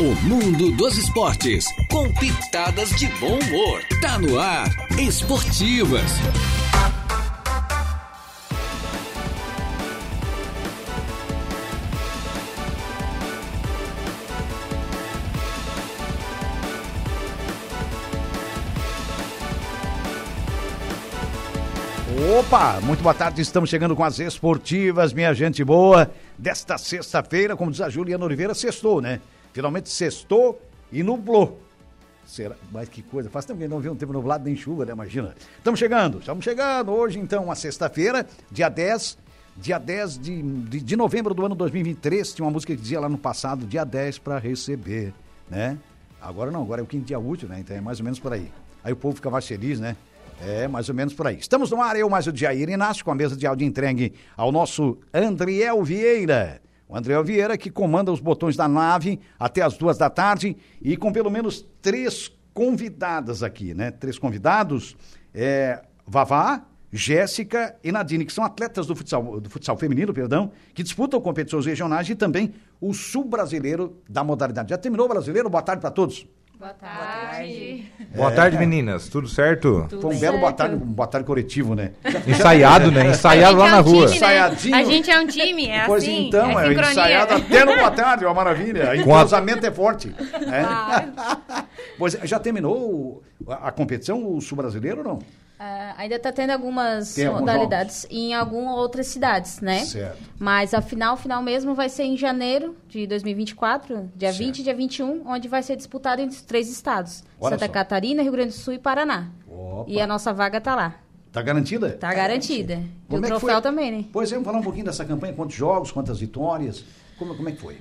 O mundo dos esportes, com pitadas de bom humor. Tá no ar, Esportivas. Opa, muito boa tarde, estamos chegando com as esportivas, minha gente boa, desta sexta-feira, como diz a Juliana Oliveira, sextou, né? Finalmente sextou e nublou. Será? Mas que coisa, faz tempo que não viu um tempo nublado nem chuva, né? Imagina. Estamos chegando, estamos chegando. Hoje, então, a sexta-feira, dia 10, dia 10 de, de, de, novembro do ano 2023. Tinha uma música que dizia lá no passado, dia 10 para receber, né? Agora não, agora é o quinto dia útil, né? Então é mais ou menos por aí. Aí o povo fica mais feliz, né? É, mais ou menos por aí. Estamos no ar, eu mais o Jair Inácio, com a mesa de áudio entregue ao nosso Andriel Vieira. O Andriel Vieira que comanda os botões da nave até as duas da tarde e com pelo menos três convidadas aqui, né? Três convidados, é, Vavá, Jéssica e Nadine, que são atletas do futsal, do futsal feminino, perdão, que disputam competições regionais e também o sul brasileiro da modalidade. Já terminou o brasileiro? Boa tarde para todos. Boa tarde. Boa tarde, é. meninas. Tudo certo? Tudo Foi um belo boa tarde, um boa tarde coletivo, né? Ensaiado, né? Ensaiado lá é um na rua. Time, né? A gente é um time, é pois assim. então, é, é ensaiado até no boa tarde, uma maravilha. O entrosamento a... é forte. É. Ah. pois já terminou a competição, o sul brasileiro ou não? Uh, ainda está tendo algumas modalidades em algumas outras cidades, né? Certo. Mas a final, final mesmo vai ser em janeiro de 2024, dia certo. 20 e dia 21, onde vai ser disputado entre os três estados: Olha Santa só. Catarina, Rio Grande do Sul e Paraná. Opa. E a nossa vaga está lá. Tá garantida? Tá garantida. E o é troféu também, né? Pois é, vamos falar um pouquinho dessa campanha, quantos jogos, quantas vitórias, como, como é que foi?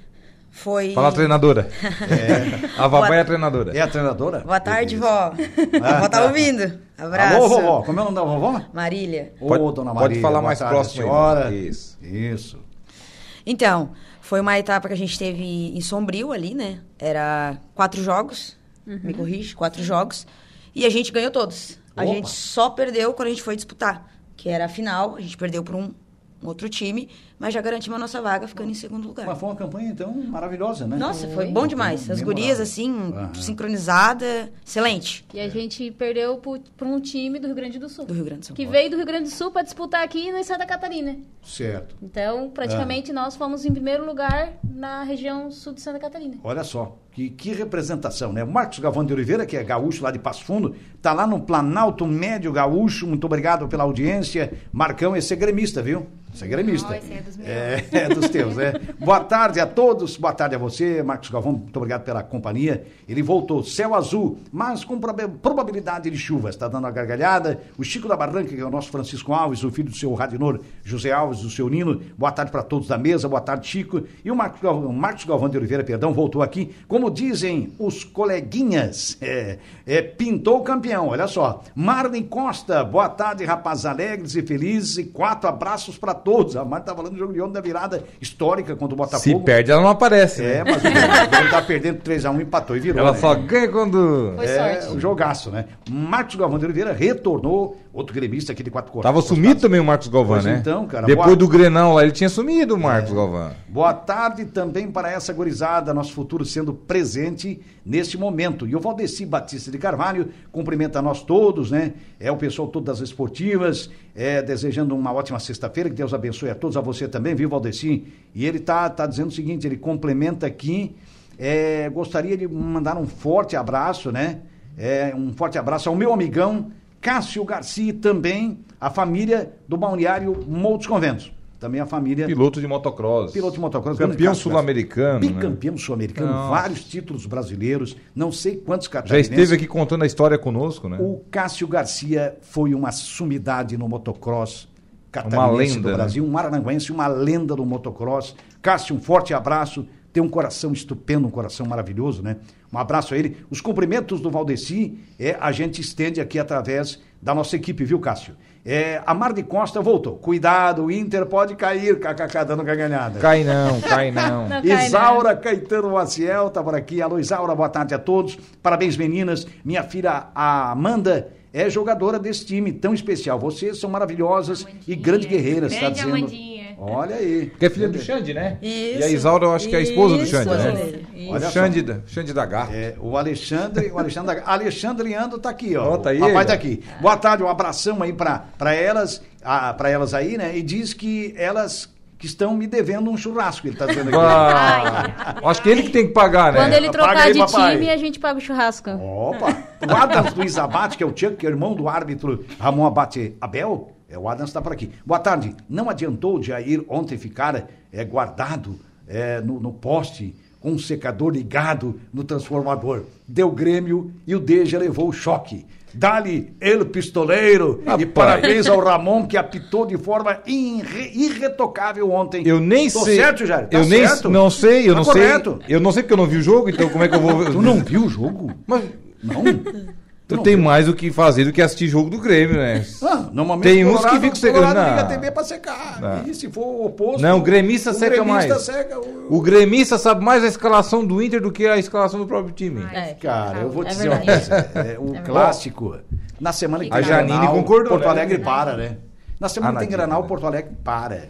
Foi. Fala a treinadora. É. A vovó é a treinadora. É a treinadora? Boa tarde, vó. A vó tá ouvindo. Abraço. Alô, vovó. Como é o nome da vovó? Marília. Ô, pode, dona Marília. Pode falar mais tarde, próximo. Senhora. Isso. Isso. Então, foi uma etapa que a gente teve em Sombrio ali, né? Era quatro jogos. Uhum. Me corrige, quatro jogos. E a gente ganhou todos. A Opa. gente só perdeu quando a gente foi disputar. Que era a final. A gente perdeu por um outro time, mas já garantimos a nossa vaga ficando em segundo lugar. Mas foi uma campanha, então, maravilhosa, né? Nossa, foi bom demais. As gurias, assim, uhum. sincronizada, excelente. E a gente perdeu para um time do Rio Grande do Sul. Do Rio Grande do Sul. Que veio do Rio Grande do Sul para disputar aqui em Santa Catarina. Certo. Então, praticamente, nós fomos em primeiro lugar na região sul de Santa Catarina. Olha só, que, que representação, né? O Marcos Galvão de Oliveira, que é gaúcho lá de Passo Fundo, tá lá no Planalto Médio Gaúcho. Muito obrigado pela audiência. Marcão, esse é gremista, viu? Você é gremista. esse é dos. É, é dos teus, né? Boa tarde a todos, boa tarde a você, Marcos Galvão, muito obrigado pela companhia. Ele voltou, céu azul, mas com probabilidade de chuva, está dando uma gargalhada. O Chico da Barranca, que é o nosso Francisco Alves, o filho do seu Radinor José Alves, do seu Nino. Boa tarde para todos da mesa, boa tarde, Chico. E o Marcos Galvão, Marcos Galvão de Oliveira, perdão, voltou aqui. Como dizem os coleguinhas, é, é, pintou o campeão, olha só. Marlene Costa, boa tarde, rapazes alegres e felizes, e quatro abraços para todos. A Marta tá falando do jogo de ontem da virada histórica contra o Botafogo. Se perde, ela não aparece. É, né? mas ele tá perdendo 3x1, empatou e virou. Ela né? só ganha quando. Foi é, sorte. um jogaço, né? Marcos Galvão de Oliveira retornou, outro gremista aqui de quatro cores. Tava sumido também o Marcos Galvão, pois né? então, cara. Depois boa... do Grenão lá, ele tinha sumido o Marcos é. Galvão. Boa tarde também para essa gorizada, nosso futuro sendo presente neste momento. E o Valdeci Batista de Carvalho cumprimenta nós todos, né? É o pessoal todo das esportivas, é, desejando uma ótima sexta-feira, que Deus abençoe a todos, a você também, viu, Valdeci? E ele tá, tá dizendo o seguinte, ele complementa aqui, é, gostaria de mandar um forte abraço, né? É, um forte abraço ao meu amigão Cássio Garcia e também a família do balneário Moutos Conventos também a família. Piloto de motocross. Piloto de motocross. Campeão sul-americano. Né? Bicampeão né? sul-americano, vários títulos brasileiros, não sei quantos catarinenses. Já esteve aqui contando a história conosco, né? O Cássio Garcia foi uma sumidade no motocross catarinense lenda, do né? Brasil, né? um maranguense, uma lenda do motocross. Cássio, um forte abraço. Tem um coração estupendo, um coração maravilhoso, né? Um abraço a ele. Os cumprimentos do Valdeci, é, a gente estende aqui através da nossa equipe, viu, Cássio? É, a Mar de Costa voltou. Cuidado, o Inter pode cair, kkk, dando ganhada. Cai não, cai não. não cai Isaura não. Caetano Maciel tá por aqui. Alô, Isaura, boa tarde a todos. Parabéns, meninas. Minha filha, a Amanda, é jogadora desse time tão especial. Vocês são maravilhosas Amandinha. e grandes guerreiras, Grande está dizendo. Amandinha. Olha aí. Que é filha do Xande, né? Isso. E a Isaura, eu acho que é a esposa do Isso, Xande, esposa né? Isso. Olha. Xande, da- Xande da Garra. É, o Alexandre, o Alexandre, Alexandre Leandro tá aqui, ó. Ó, tá aí o papai ele, tá ó. aqui. Boa tarde, um abração aí pra, pra elas, a, pra elas aí, né? E diz que elas que estão me devendo um churrasco, ele tá dizendo aqui. Ah, acho que ele que tem que pagar, né? Quando ele Paga trocar aí, de papai. time, a gente paga o churrasco. Opa! O Adams Luiz Abate, que é o Chuck, que é irmão do árbitro Ramon Abate Abel, é, o Adams está por aqui. Boa tarde. Não adiantou o Jair ontem ficar é, guardado é, no, no poste com um secador ligado no transformador. Deu Grêmio e o Deja levou o choque. Dali, ele pistoleiro. E Rapaz. parabéns ao Ramon, que apitou de forma irre- irretocável ontem. Eu nem Tô sei. certo, Jair? Tá eu nem certo? não sei, eu Tá não correto. sei. Eu não sei porque eu não vi o jogo, então como é que eu vou Tu não viu o jogo? Mas Não? Tu não tem viu? mais o que fazer do que assistir jogo do Grêmio, né? Ah, normalmente Tem o uns que ficam secando. Colorado liga a Não. TV pra secar. Não. E se for o oposto. Não, o gremista seca gremista mais. seca o- O gremista sabe mais a escalação do Inter do que a escalação do próprio time. É. Cara, eu vou É dizer uma coisa. é, o clássico, na semana que A tem Janine Granal, concordou, Porto né? Alegre para, né? Na semana Ah, que tem na Granal, né? Porto Alegre para.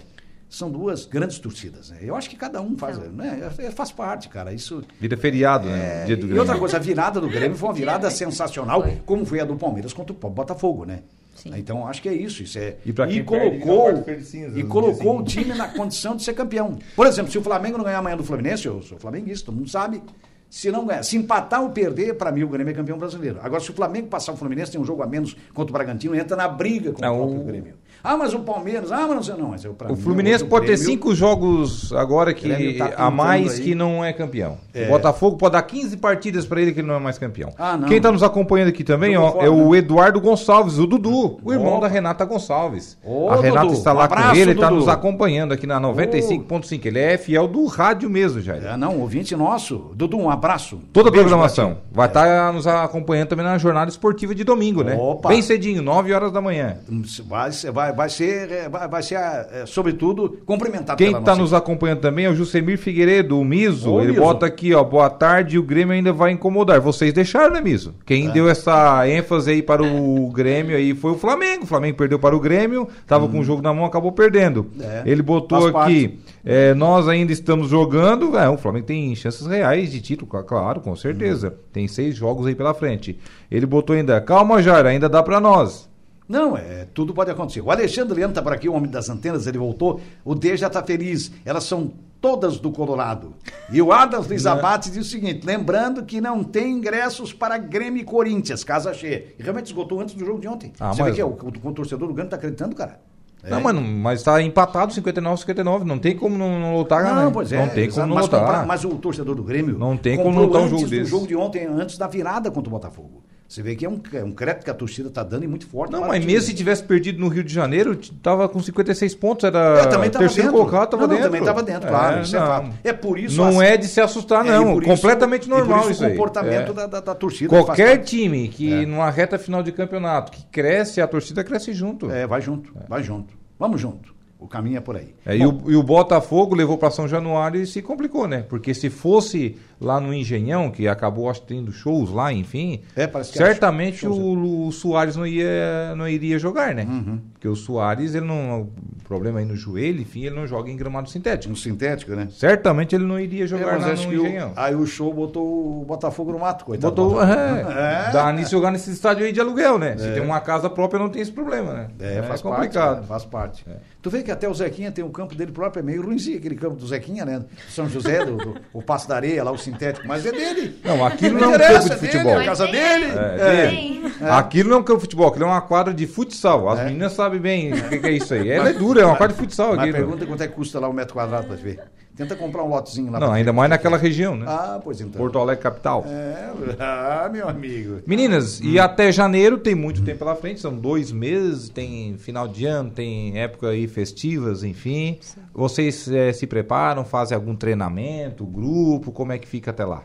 São duas grandes torcidas, né? Eu acho que cada um faz, né? É, Faz parte, cara. Isso Vira feriado, né? Dia do É, e Grêmio. outra coisa, a virada do Grêmio foi uma virada sensacional, como foi a do Palmeiras contra o Botafogo, né? Sim. Então acho que é isso. isso é, E perde, fica colocou, um quarto de cinza e colocou o time na condição de ser campeão. Por exemplo, se o Flamengo não ganhar amanhã do Fluminense, eu sou flamenguista, todo mundo sabe. Se não ganhar, se empatar ou perder, para mim o Grêmio é campeão brasileiro. Agora, se o Flamengo passar o Fluminense, tem um jogo a menos contra o Bragantino, entra na briga com Não, o próprio o- Grêmio. Ah, mas o Palmeiras, ah, mas não sei, não. Mas eu, O mim, Fluminense pode ter cinco jogos agora que tá a mais aí. que não é campeão. É. O Botafogo pode dar 15 partidas pra ele que ele não é mais campeão. Ah. Quem tá nos acompanhando aqui também, Jogou ó, fora, é o né? Eduardo Gonçalves, o Dudu, o irmão Opa. da Renata Gonçalves. Ô, a Renata Dudu, está um lá abraço, com ele, tá Dudu. nos acompanhando aqui na 95.5. Ele é fiel do rádio mesmo, já. É, não, ouvinte nosso. Dudu, um abraço. Toda a Beijo programação. Vai estar nos acompanhando também na jornada esportiva de domingo, né? Opa. Bem cedinho, 9 horas da manhã. Vai, vai, vai ser, é, vai, vai ser é, sobretudo, cumprimentado Quem está nos acompanhando também é o Jusemir Figueiredo, o Miso. Ô, ele Miso. bota aqui, ó, boa tarde, o Grêmio ainda vai incomodar. Vocês deixaram, né, Miso? É. Quem deu essa ênfase aí para o Grêmio aí foi o Flamengo. O Flamengo perdeu para o Grêmio, tava com o jogo na mão, acabou perdendo. Hum. É, Ele botou aqui, é, nós ainda estamos jogando. É, o Flamengo tem chances reais de título, cla- claro, com certeza. Uhum. Tem seis jogos aí pela frente. Ele botou ainda, calma, Jair, ainda dá para nós. Não, é, tudo pode acontecer. O Alexandre Leandro tá por aqui, o homem das antenas, ele voltou. O D já tá feliz. Elas são todas do Colorado. E o Adams Luiz Abate diz o seguinte: lembrando que não tem ingressos para Grêmio e Corinthians, casa cheia. E realmente esgotou antes do jogo de ontem. Ah, Você mas- vê que é, o, o, o torcedor do Grêmio tá acreditando, cara. É. Não, mano, mas tá empatado 59 59, não tem como não, não lutar, né? Não, pois é. Não tem como não mas, lutar. comprar- mas o torcedor do Grêmio. Não tem como lutar um antes jogo do desse. jogo de ontem, antes da virada contra o Botafogo. Você vê que é um, é um crédito que a torcida tá dando e muito forte. Não, mas mesmo se tivesse perdido no Rio de Janeiro, tava com 56 pontos, era Eu também tava terceiro dentro. colocado, tava Não, não, dentro. também tava dentro, claro, isso é não. fato. É por isso Não a- é de se assustar, É, não. isso- Completamente por normal isso isso, o comportamento É. da, da, da torcida. Qualquer time que É. numa reta final de campeonato que cresce, a torcida cresce junto. É, vai junto, vai junto. Vamos junto. O caminho é por aí. É, e, o, e o Botafogo levou para São Januário e se complicou, né? Porque se fosse lá no Engenhão, que acabou acho, tendo shows lá, enfim, É, certamente shows, o, o Soares não, ia, não iria jogar, né? Uhum. Porque o Soares, ele não. Problema aí no joelho, enfim, ele não joga em gramado sintético. Um sintético, né? Certamente ele não iria É, jogar mas lá no que o- Engenhão. aí o show botou o Botafogo no mato, coitado. do Botou. É, É. Dá nisso jogar nesse estádio aí de aluguel, né? Se tem uma casa própria, não tem esse problema, né? É, faz complicado. parte. né? Faz parte. Tu vê que até o Zequinha tem um campo dele próprio, é meio ruimzinho aquele campo do Zequinha, né? São José, do, do- o Passo da Areia, lá o sintético, mas é dele. Não, aquilo não é um campo de dele, futebol. É a casa dele. É, Tem. Aquilo não é um campo de futebol, aquilo é uma quadra de futsal. As É. meninas sabem bem o que, que é isso aí. Ela é dura, é uma quadra de futsal Mas aqui. pergunta quanto é que custa lá um metro quadrado pra te ver. Tenta comprar um lotezinho lá. Não, ainda mais naquela região, né? Ah, pois então. Porto Alegre capital. É, ah, meu amigo. Meninas, Hum. e até janeiro tem muito tempo pela frente, são dois meses, tem final de ano, tem época aí festivas, enfim. Vocês eh, se preparam, fazem algum treinamento, grupo, como é que fica até lá?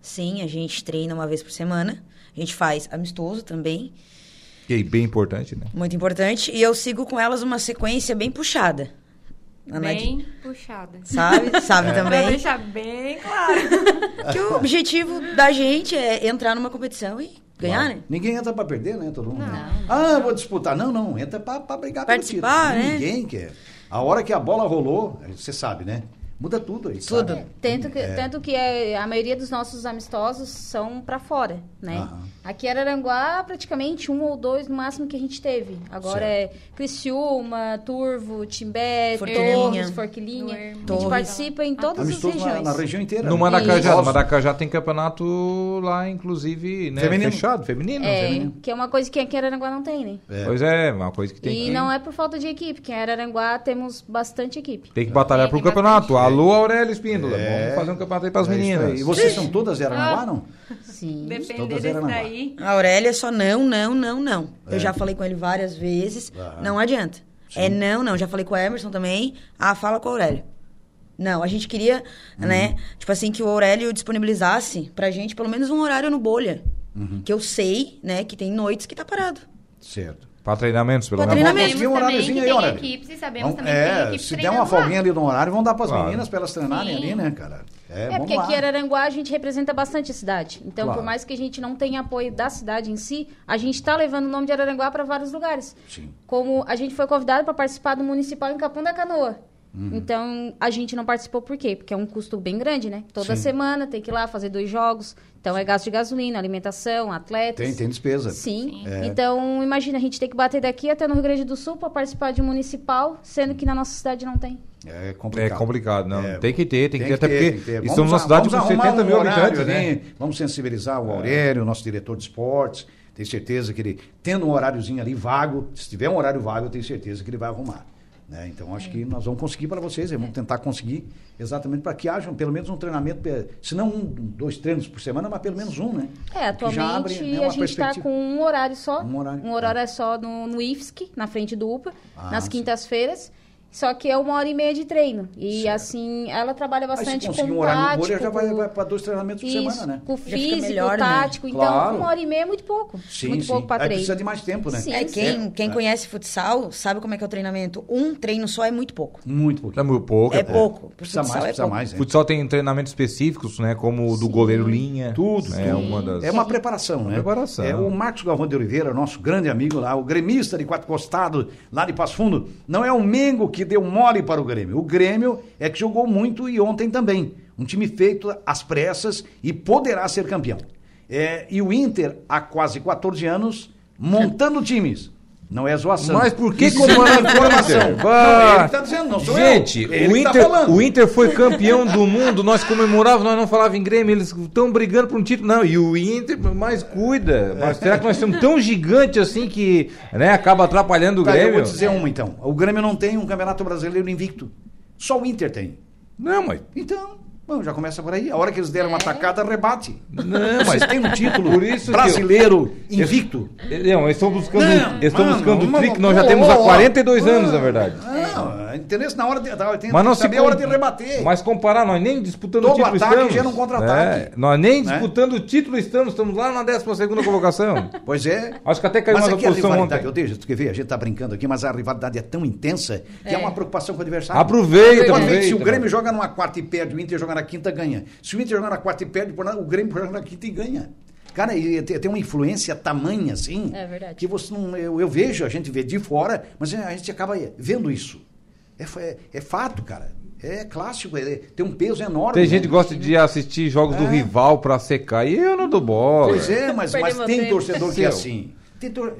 Sim, a gente treina uma vez por semana. A gente faz amistoso também, Que é bem importante, né? muito importante. E eu sigo com elas uma sequência bem puxada. A Nadi- Bem puxada. Sabe? Sabe Pra também. deixar bem claro. Que o objetivo da gente é entrar numa competição e ganhar, né? Ninguém entra pra perder, né? Todo mundo. Não. Ah, vou disputar. Não, não. Entra pra, pra brigar pelo Participar, título. né? Ninguém quer. A hora que a bola rolou, você sabe, né? Muda tudo aí, Tudo. sabe? Tanto que, tanto que é, a maioria dos nossos amistosos são pra fora, né? Aham. Aqui em Araranguá, praticamente um ou dois no máximo que a gente teve. Agora é Criciúma, Turvo, Timbé, Forquilinha. Torres, Forquilinha. A gente Torres. participa em todas as Amistoso na, regiões. na região inteira. No? Maracajá, no Isso. Maracajá tem campeonato lá, inclusive, né? Feminino. Fechado, feminino. É, feminino. que é uma coisa que aqui em Araranguá não tem, né? É. Pois é, uma coisa que tem e que... não é por falta de equipe, que em Araranguá temos bastante equipe. Tem que batalhar Tem, pro campeonato. bastante. Alô, Aurélio Espíndola. É. Vamos fazer um campeonato aí pras É isso aí. meninas. E vocês são todas Araranguá, não? Sim. Depender Todas desse daí. A Aurélia só não, não, não, não. Eu já falei com ele várias vezes. Aham. Não adianta. É não, não. Já falei com o Emerson também. Ah, fala com o Aurélio. Não, a gente queria, né? Tipo assim, que o Aurélio disponibilizasse pra gente pelo menos um horário no bolha. Que eu sei, né, que tem noites que tá parado. Certo. Pra treinamentos, pelo menos. treinamento. Conseguir um Sabemos também horáriozinho que aí, tem Aurélio. equipes e sabemos Vamos- também que tem é, equipes se der uma folguinha lá. ali no horário, vão dar pras Claro. meninas pra elas treinarem Sim. ali, né, cara? É, É, vamos porque lá. aqui em Araranguá a gente representa bastante a cidade. Então, Claro. por mais que a gente não tenha apoio da cidade em si, a gente está levando o nome de Araranguá para vários lugares. Sim. Como a gente foi convidado para participar do municipal em Capão da Canoa. Uhum. Então, a gente não participou por quê? Porque é um custo bem grande, né? Toda Sim. semana tem que ir lá fazer dois jogos. Então, é gasto de gasolina, alimentação, atletas. Tem, tem despesa. Sim. É. Então, imagina, a gente tem que bater daqui até no Rio Grande do Sul para participar de um municipal, sendo que na nossa cidade não tem. É É complicado. complicado, não. É, tem que ter, tem, que ter, até tem porque que ter. estamos Vamos numa cidade com arrumar 70 mil um habitantes, ali, né? Vamos sensibilizar o Aurélio, nosso diretor de esportes. Tenho certeza que ele, tendo um horáriozinho ali vago, se tiver um horário vago, eu tenho certeza que ele vai arrumar. Né? Então, acho que nós vamos conseguir para vocês, vamos tentar conseguir exatamente para que haja pelo menos um treinamento, se não um, dois treinos por semana, mas pelo menos um, né? É, já abre, atualmente né, a gente está com um horário só. Um horário, Um horário é só no, no IFSC, na frente do UPA, Ah, nas quintas-feiras. Só que é uma hora e meia de treino. E Certo. assim, ela trabalha Aí se bastante conseguir com um tático. bolha, já vai, vai para dois treinamentos por isso, semana, né? com físico, melhor, né? tático. Então, Claro. uma hora e meia é muito pouco. Sim, muito sim. pouco para Aí treino. precisa de mais tempo, né? Sim. É, quem, É. quem É. conhece futsal sabe como é que é o treinamento. Um treino só é muito pouco. Muito pouquinho. É muito pouco. É é pouco. Pro Precisa mais, é precisa pouco. mais. né? Futsal tem treinamentos específicos, né? Como o do goleiro linha. Tudo, É uma das. É uma preparação, né? preparação. É o Marcos Galvão de Oliveira, nosso grande amigo lá, o gremista de Quatro Costados, lá de Passo Fundo. Não é o Mengo que deu mole para o Grêmio. O Grêmio é que jogou muito e ontem também. Um time feito às pressas e poderá ser campeão. É, e o Inter, há quase 14 anos, montando times. Não é zoação. Mas por que comandando é o Inter? Não, ele tá dizendo, não sou Gente, eu. Ele o tá Inter, falando. o Inter foi campeão do mundo, nós comemorávamos, nós não falávamos em Grêmio, eles estão brigando por um título. Não, e o Inter, mas cuida. Mas será que nós somos tão gigantes assim que né, acaba atrapalhando o Tá, eu Grêmio? vou dizer uma então. O Grêmio não tem um campeonato brasileiro invicto. Só o Inter tem. Não, mas. Então, bom, já começa por aí. A hora que eles deram uma atacada, rebate. Não, mas. têm um título Por isso brasileiro invicto. Não, eles estão buscando, Não, eles estão mano, buscando o mano, tri que nós já temos há ó. 42 anos, na verdade. Não, entendeu? Na hora de, tá, tem, Mas não tem que se saber a hora de rebater. Mas comparar, nós nem disputando Todo o título ataque estamos. gera um contra-ataque. É, nós nem Né? disputando o título estamos, estamos lá na 12 segunda colocação. Pois é. Acho que até caiu mas mais a aqui a posição ontem. eu deixo, tu quer ver, a gente tá brincando aqui, mas a rivalidade é tão intensa que é, É. uma preocupação com o adversário. Aproveita, que aproveita. se o Grêmio joga numa quarta e perde, o Inter joga na quinta, ganha. Se o Inter joga na quarta e perde, o Grêmio joga na quinta e ganha. Cara, e tem, uma influência tamanha assim. É verdade. Que você não. Eu, eu vejo, a gente vê de fora, mas a gente acaba vendo isso. É, é, é fato, cara. É clássico, é- tem um peso enorme. Tem né? gente que gosta de assistir jogos do É. rival pra secar. E eu não dou bola. Pois é, mas, mas tem torcedor que é assim.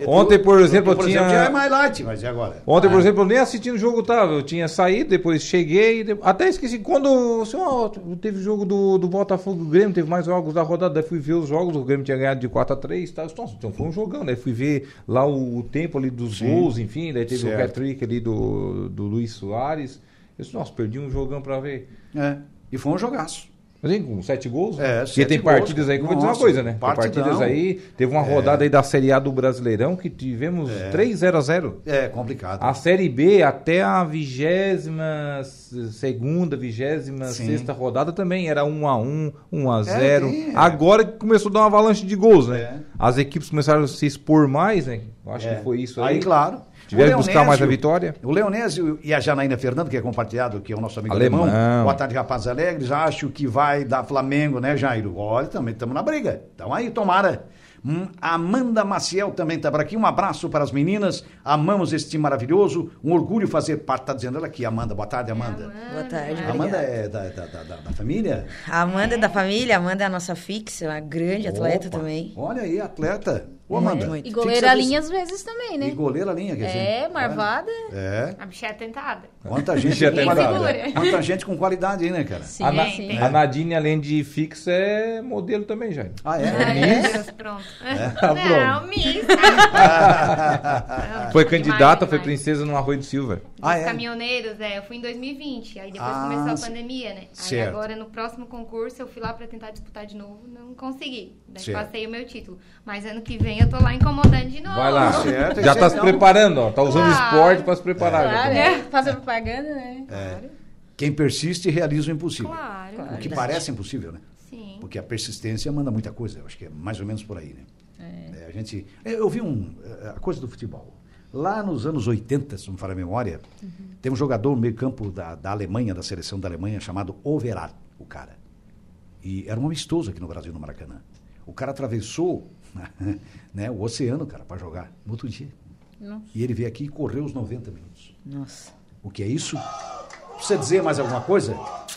Ontem, por exemplo, eu por tinha- exemplo, mais light, mas e agora? Ontem, por Ah, exemplo, eu nem assistindo o jogo tava. Eu tinha saído, depois cheguei. de- Até esqueci. Quando assim, ó, teve jogo do, do Botafogo do Grêmio, teve mais jogos da rodada. Daí fui ver os jogos. O Grêmio tinha ganhado de 4x3. Tá? Nossa, então foi um jogão. Daí fui ver lá o, o tempo ali dos Sim. gols, enfim. Daí teve Certo. o hat-trick ali do, do Luiz Soares. Eu disse, nossa, perdi um jogão pra ver. É, e foi um jogaço. Mas com sete gols? É, sete tem gols, partidas aí que eu vou dizer uma coisa, né? Tem partidão. partidas aí. Teve uma rodada aí da Série A do Brasileirão que tivemos 3-0 a 0 É complicado. A Série B até a vigésima segunda, vigésima Sim. sexta rodada também era 1 a 1 1 a 0 tem, é. Agora que começou a dar uma avalanche de gols, né? É. As equipes começaram a se expor mais, né? Eu acho É. que foi isso aí. Aí, claro. Tiveram O que buscar mais a vitória. O Leonésio e a Janaína Fernando, que é compartilhado, que é o nosso amigo Alemão. alemão. Boa tarde, rapazes alegres. Acho que vai dar Flamengo, né, Jairo? Olha, também estamos na briga. Então aí, tomara. Hum, Amanda Maciel também está por aqui. Um abraço para as meninas. Amamos esse time maravilhoso. Um orgulho fazer parte. Está dizendo ela aqui, Amanda. Boa tarde, Amanda. Boa tarde, Amanda obrigada. é da, da, da, da- família? A Amanda é da família, a Amanda é a nossa fixa, uma grande atleta Opa, também. Olha aí, atleta. Ô, Amanda. muito. E fixa goleira desse- linha às vezes também, né? E goleira linha, quer dizer. É, marvada. É. A bicha é tentada. Quanta gente, Já com tem qualidade. segura. Quanta gente com qualidade aí, né, cara? Sim, A, Na- sim. a Nadine, além de fixa, é modelo também, já. Ah, é? Meu Deus, pronto. Ah, Não, Miss. Foi candidata, foi princesa no Arroio do Silva. Ah, é? caminhoneiros, é, eu fui em 2020, aí depois Ah, começou a pandemia, né? Aí certo. agora no próximo concurso eu fui lá pra tentar disputar de novo, não consegui. Daí Certo. passei o meu título. Mas ano que vem eu tô lá incomodando de novo. Vai lá. certo, já tá é se preparando, ó. Tá usando Claro. esporte pra se preparar. Claro, é. Fazer propaganda, né? Quem persiste realiza o impossível. Claro. O que parece impossível, né? Sim. Porque a persistência manda muita coisa. Eu acho que é mais ou menos por aí, né? É, a gente, eu vi um, a coisa do futebol. Lá nos anos 80, se não me falha a memória, tem um jogador no meio campo da, da Alemanha, da seleção da Alemanha, chamado Overal, o cara. E era um amistoso aqui no Brasil, no Maracanã. O cara atravessou né, o oceano, cara, para jogar no outro dia. Nossa. E ele veio aqui e correu os 90 minutos. Nossa. O que é isso? Precisa dizer mais alguma coisa?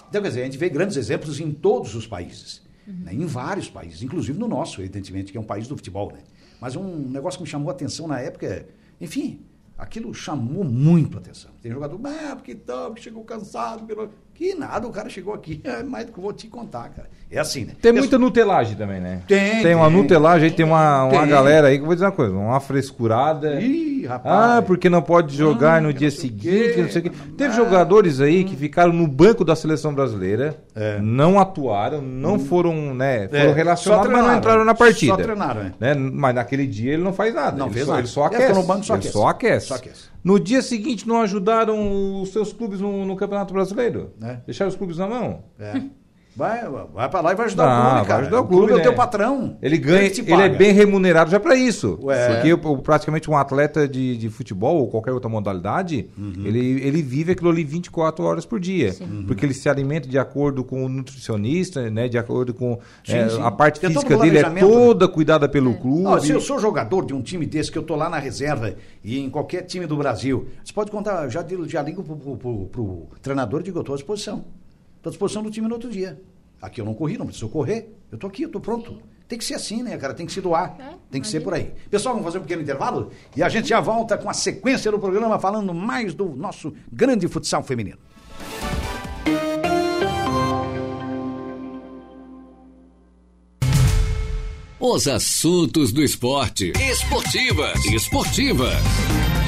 Então, quer dizer, a gente vê grandes exemplos em todos os países. né? Em vários países, inclusive no nosso, evidentemente, que é um país do futebol. Né? Mas um negócio que me chamou a atenção na época enfim, aquilo chamou muito a atenção. Tem jogador, ah, porque tal, porque chegou cansado. Pelo... Que nada, o cara chegou aqui. É mais do que eu vou te contar, cara. É assim, né? Tem muita nutelagem também, né? Tem, Tem uma tem. nutelagem, tem uma, uma Tem. galera aí que eu vou dizer uma coisa, uma frescurada. Ih, rapaz. Ah, porque não pode jogar Ah, no dia seguinte, não sei o quê. Teve dá. jogadores aí que ficaram no banco da seleção brasileira, É. não atuaram, não foram, né, foram É, relacionados, mas não entraram na partida. Só treinaram, é. né? Mas naquele dia ele não faz nada. Não ele fez só, nada. Ele só aquece. no banco, só ele aquece. só aquece. Só aquece. No dia seguinte não ajudaram os seus clubes no, no Campeonato Brasileiro. É. Deixaram os clubes na mão. É. Vai, vai pra lá e vai ajudar Não, o clube, vai cara. ajudar o o clube, clube, é o né? teu patrão. Ele ganha, te ele é bem remunerado já para isso. Ué. Porque o- o- praticamente um atleta de, de futebol ou qualquer outra modalidade, Uhum. ele, ele vive aquilo ali 24 horas por dia. Porque ele se alimenta de acordo com o nutricionista, né? De acordo com Sim, é, sim. a parte Tem física dele é planejamento, toda cuidada pelo clube. Ó, se eu sou jogador de um time desse, que eu tô lá na reserva e em qualquer time do Brasil, você pode contar, já, já ligo pro, pro, pro- pro treinador e digo, eu tô à disposição. Tô à disposição do time no outro dia. Aqui eu não corri, não preciso correr. Eu tô aqui, eu tô pronto. Tem que ser assim, né, cara? Tem que se doar. É, Tem que ser por aí. Pessoal, vamos fazer um pequeno intervalo e a gente já volta com a sequência do programa falando mais do nosso grande futsal feminino. Os assuntos do esporte. Esportivas. Esportivas.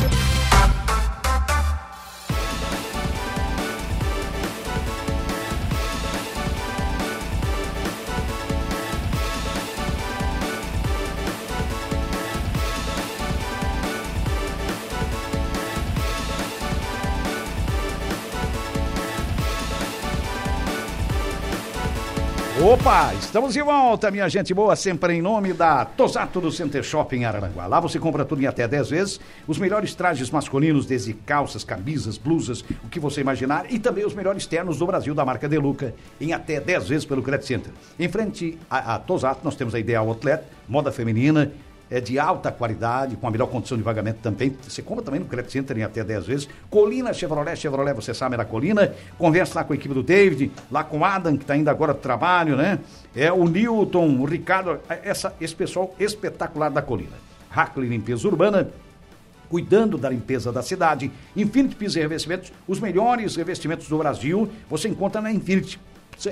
Opa, estamos de volta, minha gente boa, sempre em nome da Tosato do Center Shopping Araranguá. Lá você compra tudo em até 10 vezes, os melhores trajes masculinos, desde calças, camisas, blusas, o que você imaginar, e também os melhores ternos do Brasil da marca Deluca, em até 10 vezes pelo Credit Center. Em frente à, à Tosato, nós temos a Ideal Outlet, moda feminina, é de alta qualidade, com a melhor condição de pagamento também. Você compra também no Credit Center em até 10 vezes. Colina Chevrolet, Chevrolet, você sabe, é na Colina. Conversa lá com a equipe do David, lá com o Adam, que está indo agora trabalho, né? É o Newton, o Ricardo, essa, esse pessoal espetacular da Colina. Hackley Limpeza Urbana, cuidando da limpeza da cidade. Infinity Pisos e Revestimentos, os melhores revestimentos do Brasil, você encontra na Infinity.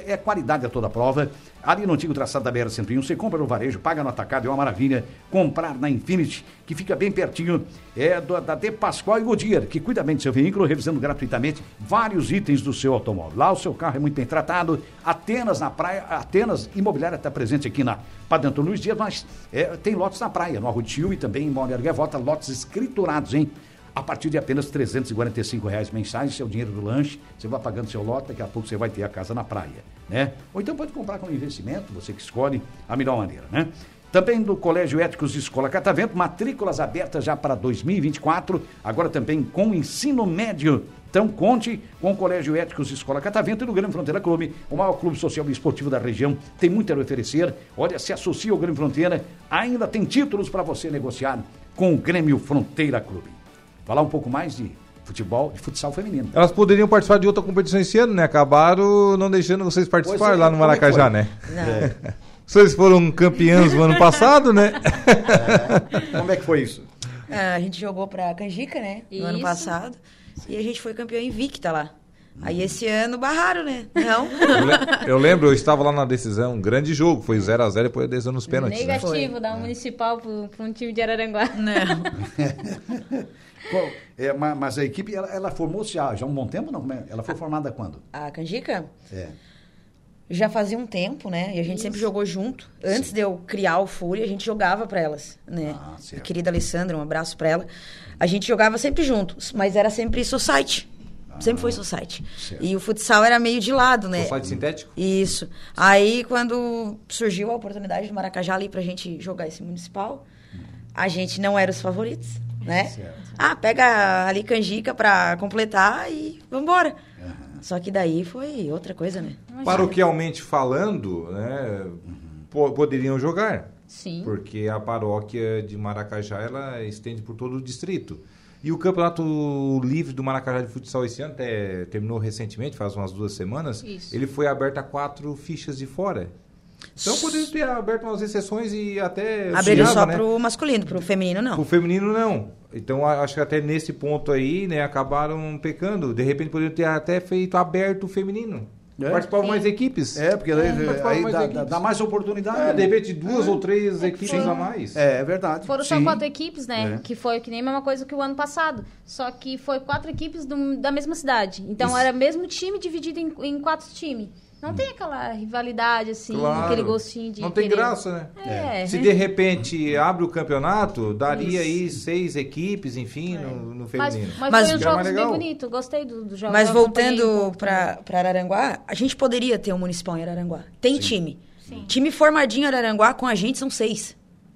É qualidade a toda prova. Ali no antigo traçado da BR-101, você compra no varejo, paga no atacado, é uma maravilha. Comprar na Infinity, que fica bem pertinho, é do- da De Pascoal e Goodyear, que cuida bem do seu veículo, revisando gratuitamente vários itens do seu automóvel. Lá o seu carro é muito bem tratado. Atenas na praia, Atenas Imobiliária está presente aqui na Padre Antônio Luiz Dias, mas é, tem lotes na praia, no Arroio e também em Balneário Gaivota, lotes escriturados, hein? A partir de apenas 345 reais mensais, seu dinheiro do lanche, você vai pagando seu lote, daqui a pouco você vai ter a casa na praia, né? Ou então pode comprar como investimento, você que escolhe a melhor maneira, né? Também do Colégio Éticos Escola Catavento, matrículas abertas já para 2024, agora também com ensino médio. Então conte com o Colégio Éticos Escola Catavento e do Grande Fronteira Clube, o maior clube social e esportivo da região. Tem muito a oferecer. Olha, se associa ao Grande Fronteira, ainda tem títulos para você negociar com o Grêmio Fronteira Clube. Falar um pouco mais de futebol, de futsal feminino. Elas poderiam participar de outra competição esse ano, né? Acabaram não deixando vocês participar é, lá no é Maracajá, né? É. Vocês foram campeãs no ano passado, né? Como é que foi isso? Ah, a gente jogou pra Canjica, né? No ano Isso. passado. E a gente foi campeão invicta lá. Aí esse ano barraram, né? Não. Eu, le- eu lembro, eu estava lá na decisão, um grande jogo, foi 0x0 depois a decisão nos pênaltis. Né? Negativo, dar um municipal para um time de Araranguá. Não. Qual- é, ma- mas a equipe, ela, ela formou-se já, já há um bom tempo, não? É? Ela foi formada quando? A Canjica É. já fazia um tempo, né? E a gente sempre jogou junto. Antes de eu criar o Fúria, a gente jogava pra elas, né? Ah, a querida Alessandra, um abraço pra ela. A gente jogava sempre juntos, mas era sempre society. Sempre foi society. Certo. E o futsal era meio de lado, né? Site sintético? Isso. Aí, quando surgiu a oportunidade do Maracajá ali pra gente jogar esse municipal, a gente não era os favoritos, né? Certo. Ah, pega ali canjica pra completar e vambora. Só que daí foi outra coisa, né? Paroquialmente falando, né, po- poderiam jogar. Sim. Porque a paróquia de Maracajá, ela estende por todo o distrito. E o campeonato livre do Maracajá de futsal esse ano até terminou recentemente, faz umas duas semanas. Isso. Ele foi aberto a quatro fichas de fora. Então poderia ter aberto umas exceções e até auxiliava, só né? pro masculino, pro feminino não. O feminino não. Então acho que até nesse ponto aí, né, acabaram pecando. De repente poderiam ter até feito aberto o feminino. É. Participavam mais equipes. É, porque daí, participavam aí mais dá, equipes. dá- dá mais oportunidade. É, né? de repente duas ou três equipes foi- a mais. É, é verdade. Foram só Sim. quatro equipes, né? É. Que foi que nem a mesma coisa que o ano passado. Só que foi quatro equipes do- da mesma cidade. Então Isso. era o mesmo time dividido em, em quatro times. Não tem aquela rivalidade, assim, Claro. aquele gostinho de. Não tem querer- graça, né? É. Se de repente abre o campeonato, daria aí seis equipes, enfim, no, no Mas, feminino. mas, Mas foi um jogo bem bonito. Gostei do, do jogo. Mas voltando pra Araranguá, a gente poderia ter um municipal em Araranguá. Tem time. Sim. Time formadinho em Araranguá, com a gente são seis.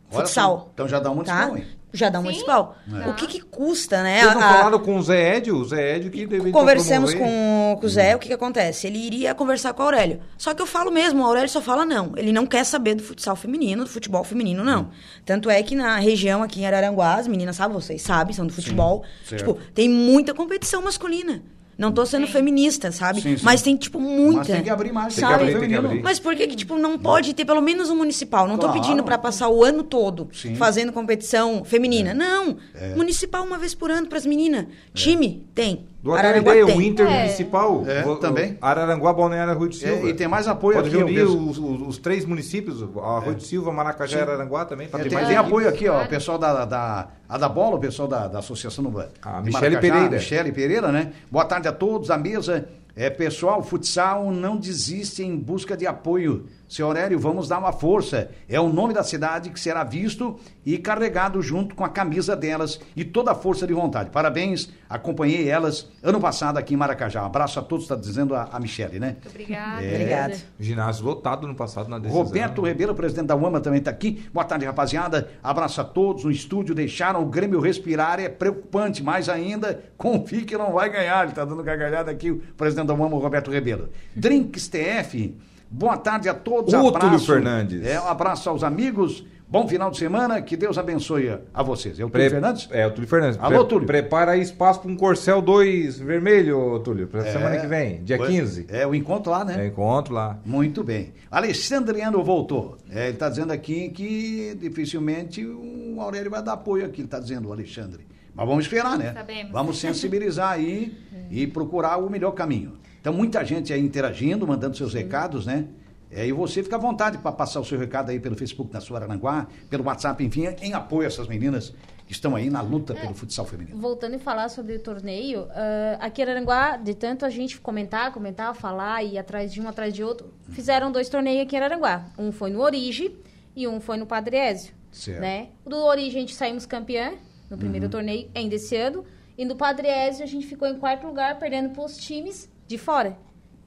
Olha Futsal. Então já dá um Tá? municipal, hein? Já dá um Sim. municipal. É. O que que custa, né? Vocês não a- a- falaram com o Zé Edio? O Zé Edio que deveria Conversamos com, com o Zé, o que, que acontece? Ele iria conversar com o Aurélio. Só que eu falo mesmo, o Aurélio só fala não. Ele não quer saber do futsal feminino, do futebol feminino, não. Tanto é que na região aqui em Araranguá, as meninas sabem, vocês sabem, são do futebol. certo. Tipo, tem muita competição masculina. Não tô sendo Sim. feminista, sabe? Sim, sim. Mas tem, tipo, muita. Mas tem que abrir mais. Tem que Sabe? abrir, tem que abrir. Mas por que, que, tipo, não pode ter pelo menos um municipal? Não tô Claro. pedindo pra passar o ano todo Sim. fazendo competição feminina. Não. Municipal uma vez por ano pras meninas. Time, tem. Do Araranguá ideia, tem. o Intermunicipal. É, vo- também. Araranguá, Balneário, Rui do Silva. É, e tem mais apoio Pode aqui. reunir os, os- os três municípios, Arroio do Silva, Maracajá e Araranguá também. É, tem, tem equipes. apoio aqui, ó, o pessoal da, da, a da bola, o pessoal da, da Associação do A de Michele Maracajá, Pereira. Michele Pereira, né? Boa tarde a todos, a mesa. É, pessoal, futsal não desiste em busca de apoio. Seu Aurélio, vamos dar uma força. É o nome da cidade que será visto e carregado junto com a camisa delas e toda a força de vontade. Parabéns, acompanhei elas ano passado aqui em Maracajá. Um abraço a todos, está dizendo a, a Michele, né? Muito obrigada. É. Obrigada. Ginásio lotado no passado na decisão. Roberto Ribeiro, presidente da UAMA, também está aqui. Boa tarde, rapaziada. Abraço a todos no estúdio. Deixaram o Grêmio respirar. É preocupante, mais ainda. Confie que não vai ganhar. Ele está dando gargalhada aqui, o presidente da UAMA, o Roberto Ribeiro. Drinks TF. Boa tarde a todos. Ô, abraço. Fernandes. É, um abraço aos amigos. Bom final de semana. Que Deus abençoe a vocês. É o Túlio Pre- Fernandes? É, o Túlio Fernandes. Alô, Túlio. Prepara aí espaço para um Corcel 2 vermelho, Túlio, para É. semana que vem, dia Foi- 15. É o encontro lá, né? É, encontro lá. Muito bem. Alexandriano voltou. É, ele está dizendo aqui que dificilmente o Aurélio vai dar apoio aqui, ele está dizendo, o Alexandre. Mas vamos esperar, né? Sabemos. Vamos sensibilizar aí e procurar o melhor caminho. Então, muita gente aí interagindo, mandando seus recados, né? É, e você fica à vontade para passar o seu recado aí pelo Facebook da sua Aranguá, pelo WhatsApp, enfim, em apoio a essas meninas que estão aí na luta pelo futsal feminino. Voltando a falar sobre o torneio, ah, aqui em Araranguá, de tanto a gente comentar, comentar, falar e ir atrás de um, atrás de outro, fizeram dois torneios aqui em Araranguá. Um foi no Origi e um foi no Padre Ézio. Certo. Né? O do Origi a gente saímos campeã no primeiro torneio ainda esse ano. E no Padre Ézio a gente ficou em quarto lugar, perdendo para os times de fora.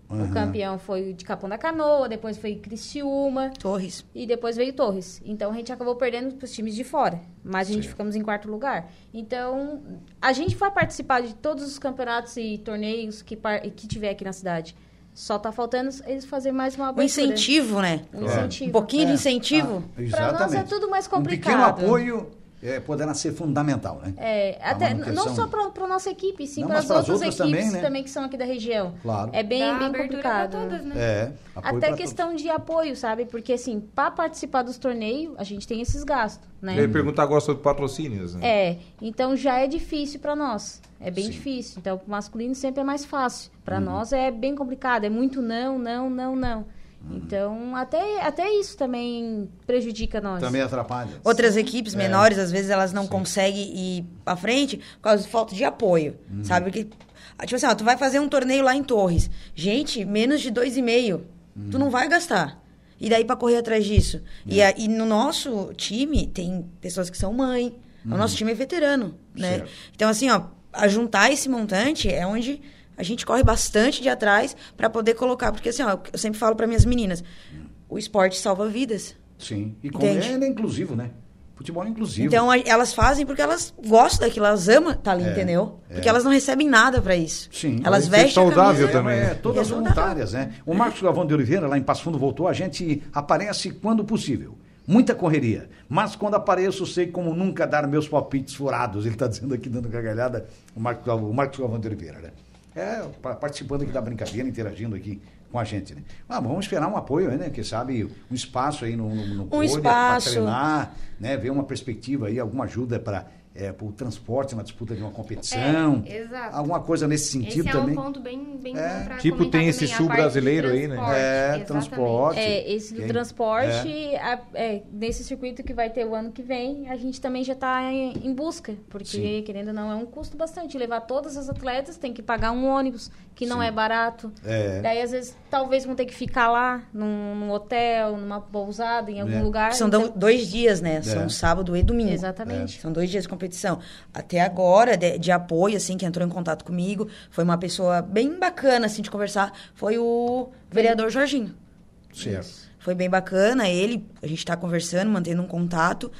O campeão foi de Capão da Canoa, depois foi Criciúma Torres. e depois veio Torres. Então a gente acabou perdendo para os times de fora, mas a gente ficamos em quarto lugar. Então a gente vai participar de todos os campeonatos e torneios que, par- que tiver aqui na cidade. Só tá faltando eles fazerem mais uma Um abertura. incentivo, né? Um incentivo. Um pouquinho de É. incentivo. Pra nós é tudo mais Um pequeno complicado. apoio é, poderá ser fundamental, né? É, A até não só para nossa equipe, sim para as outras outras equipes também, também, né? que são aqui da região. Claro. É bem, Dá bem complicado. todas, né? É, Até questão de apoio, sabe? Porque assim, para participar dos torneios, a gente tem esses gastos, né? Eu ia perguntar agora sobre patrocínios. Né? É, então já é difícil para nós. É bem Sim. difícil. Então, o masculino sempre é mais fácil. Para Uhum. nós é bem complicado. É muito não, não, não, não. Uhum. Então, até, até isso também prejudica nós. Também atrapalha. Outras equipes menores, às vezes, elas não conseguem ir pra frente por causa de falta de apoio, sabe? Porque, ah, tipo assim, ó, tu vai fazer um torneio lá em Torres. Gente, menos de dois e meio. Tu não vai gastar. E daí pra correr atrás disso. E, a- e no nosso time tem pessoas que são mãe. O nosso time é veterano, né? Certo. Então, assim, ó, a juntar esse montante é onde a gente corre bastante de atrás pra poder colocar. Porque, assim, ó, eu sempre falo pra minhas meninas, o esporte salva vidas. Sim. E como é, é inclusivo, né? Futebol é inclusivo. Então elas fazem porque elas gostam daquilo, elas amam estar ali, É, entendeu? Porque é. elas não recebem nada pra isso. Sim. Elas de ser vestem saudável camisa. também. É, todas E é voluntárias, né? O Marcos Galvão de Oliveira, lá em Passo Fundo, voltou. A gente aparece quando possível. Muita correria. Mas quando apareço, sei como nunca dar meus palpites furados. Ele está dizendo aqui, dando gargalhada, o Marcos, o Marcos Galvão de Oliveira, né? É, pa- participando aqui da brincadeira, interagindo aqui com a gente, né? Ah, vamos esperar um apoio aí, né? Quem sabe um espaço aí no, no, no pra espaço. treinar, né? Ver uma perspectiva aí, alguma ajuda para o transporte na disputa de uma competição. É, exato. Alguma coisa nesse sentido Esse é também. um ponto bem, bem É. bom Tipo, tem esse sul brasileiro aí, né? transporte, É, exatamente. transporte. É, esse do Quem- transporte, a- é, nesse circuito que vai ter o ano que vem, a gente também já está em, em busca, porque, Sim. querendo ou não, é um custo bastante. Levar todas as atletas, tem que pagar um ônibus, que não Sim. é barato. É. Daí, às vezes, talvez vão ter que ficar lá, num, num hotel, numa pousada, em algum É. lugar. São então- do- dois dias, né? São sábado e domingo. Exatamente. São dois dias de competição. Até agora, de, de apoio, assim, que entrou em contato comigo, foi uma pessoa bem bacana, assim, de conversar, foi o vereador Jorginho. Certo. Foi bem bacana, ele, a gente tá conversando, mantendo um contato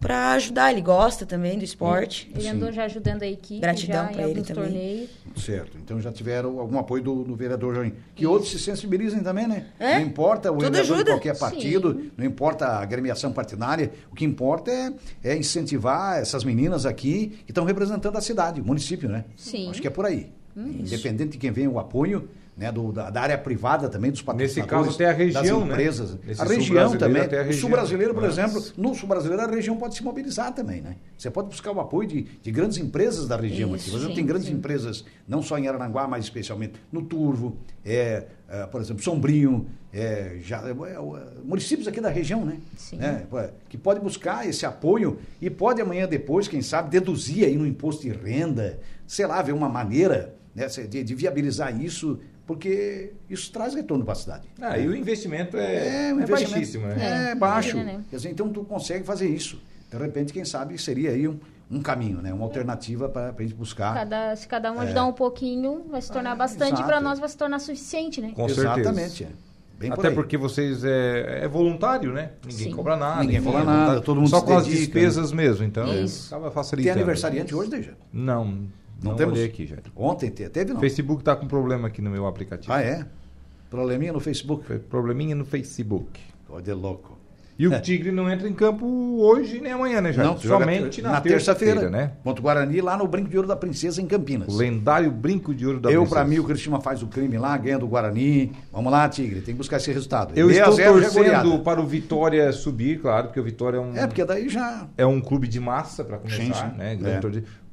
pra ajudar. Ele gosta também do esporte. Ele Sim. andou já ajudando a equipe, Gratidão em ele também. torneios. Certo. Então já tiveram algum apoio do, do vereador Jorginho. Que outros se sensibilizem também, né? É? Não importa o Tudo vereador de qualquer partido, não importa a agremiação partidária, o que importa é, é incentivar essas meninas aqui que estão representando a cidade, o município, né? Sim. Acho que é por aí. Independente de quem venha o apoio, né, do, da, da área privada também, dos Nesse patrocinadores, caso, até a região, das né? empresas. Nesse a região também. até a O sul região. brasileiro, por Mas- exemplo, no sul brasileiro, a região pode se mobilizar também, né? Você pode buscar o apoio de, de grandes empresas da região aqui. Isso, Por exemplo, tem grandes empresas, não só em Araranguá, mas especialmente no Turvo, é, é, por exemplo, Sombrinho, é, já, é, é, municípios aqui da região, né? Sim. É, que pode buscar esse apoio e pode amanhã depois, quem sabe, deduzir aí no imposto de renda, sei lá, ver uma maneira né, de, de viabilizar isso, porque isso traz retorno para a cidade. Ah, e o investimento é, o é investimento baixíssimo, né? É, É, baixo. imagina, né? Quer dizer, então tu consegue fazer isso. De repente, quem sabe, seria aí um, um caminho, né? Uma alternativa para a gente buscar. Cada, se cada um ajudar um pouquinho, vai se tornar Ah, bastante. exato. Para nós vai se tornar suficiente, né? Com certeza. Exatamente. é. Bem por Até aí. porque vocês é, é voluntário, né? Ninguém Sim. cobra nada. Ninguém cobra é nada, todo mundo Só se com as dedica, despesas mesmo, então Isso. acaba Tem facilitando. aniversariante hoje, Deja? Não, Não não, temos? olhei aqui, já. Ontem te- teve, não? O Facebook tá com problema aqui no meu aplicativo. Ah, é? Probleminha no Facebook? Probleminha no Facebook. Tô de louco. E o Tigre não entra em campo hoje nem amanhã, né, Jair? Não, Somente ter- na, terça-feira, né? Contra o Guarani, lá no Brinco de Ouro da Princesa, em Campinas. O lendário brinco de ouro da Eu, Princesa. pra mim, o Cristina faz o crime lá, ganha do Guarani. Vamos lá, Tigre, tem que buscar esse resultado. Eu estou zero é torcendo para o Vitória subir, claro, porque o Vitória é um, É, porque daí já. é um clube de massa, para começar, Sim, sim. né? É.